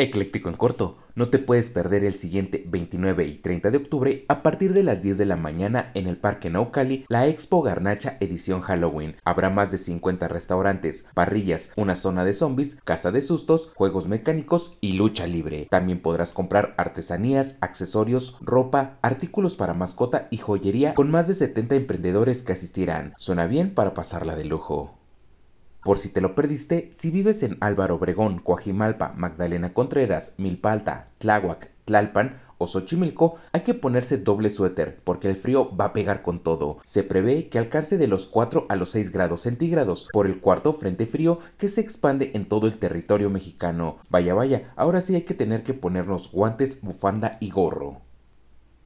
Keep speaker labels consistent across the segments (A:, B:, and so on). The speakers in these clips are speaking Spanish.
A: Ecléctico en corto, no te puedes perder el siguiente 29 y 30 de octubre a partir de las 10 de la mañana en el Parque Naucali la Expo Garnacha edición Halloween. Habrá más de 50 restaurantes, parrillas, una zona de zombies, casa de sustos, juegos mecánicos y lucha libre. También podrás comprar artesanías, accesorios, ropa, artículos para mascota y joyería con más de 70 emprendedores que asistirán. Suena bien para pasarla de lujo. Por si te lo perdiste, si vives en Álvaro Obregón, Coajimalpa, Magdalena Contreras, Milpalta, Tláhuac, Tlalpan o Xochimilco, hay que ponerse doble suéter porque el frío va a pegar con todo. Se prevé que alcance de los 4 a los 6 grados centígrados por el cuarto frente frío que se expande en todo el territorio mexicano. Vaya, vaya, ahora sí hay que tener que ponernos guantes, bufanda y gorro.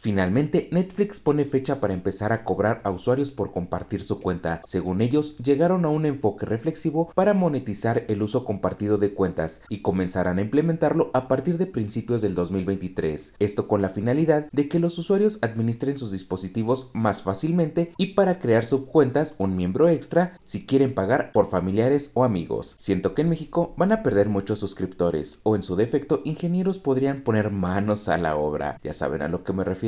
A: Finalmente, Netflix pone fecha para empezar a cobrar a usuarios por compartir su cuenta. Según ellos, llegaron a un enfoque reflexivo para monetizar el uso compartido de cuentas y comenzarán a implementarlo a partir de principios del 2023. Esto con la finalidad de que los usuarios administren sus dispositivos más fácilmente y para crear subcuentas un miembro extra si quieren pagar por familiares o amigos. Siento que en México van a perder muchos suscriptores o en su defecto ingenieros podrían poner manos a la obra. Ya saben a lo que me refiero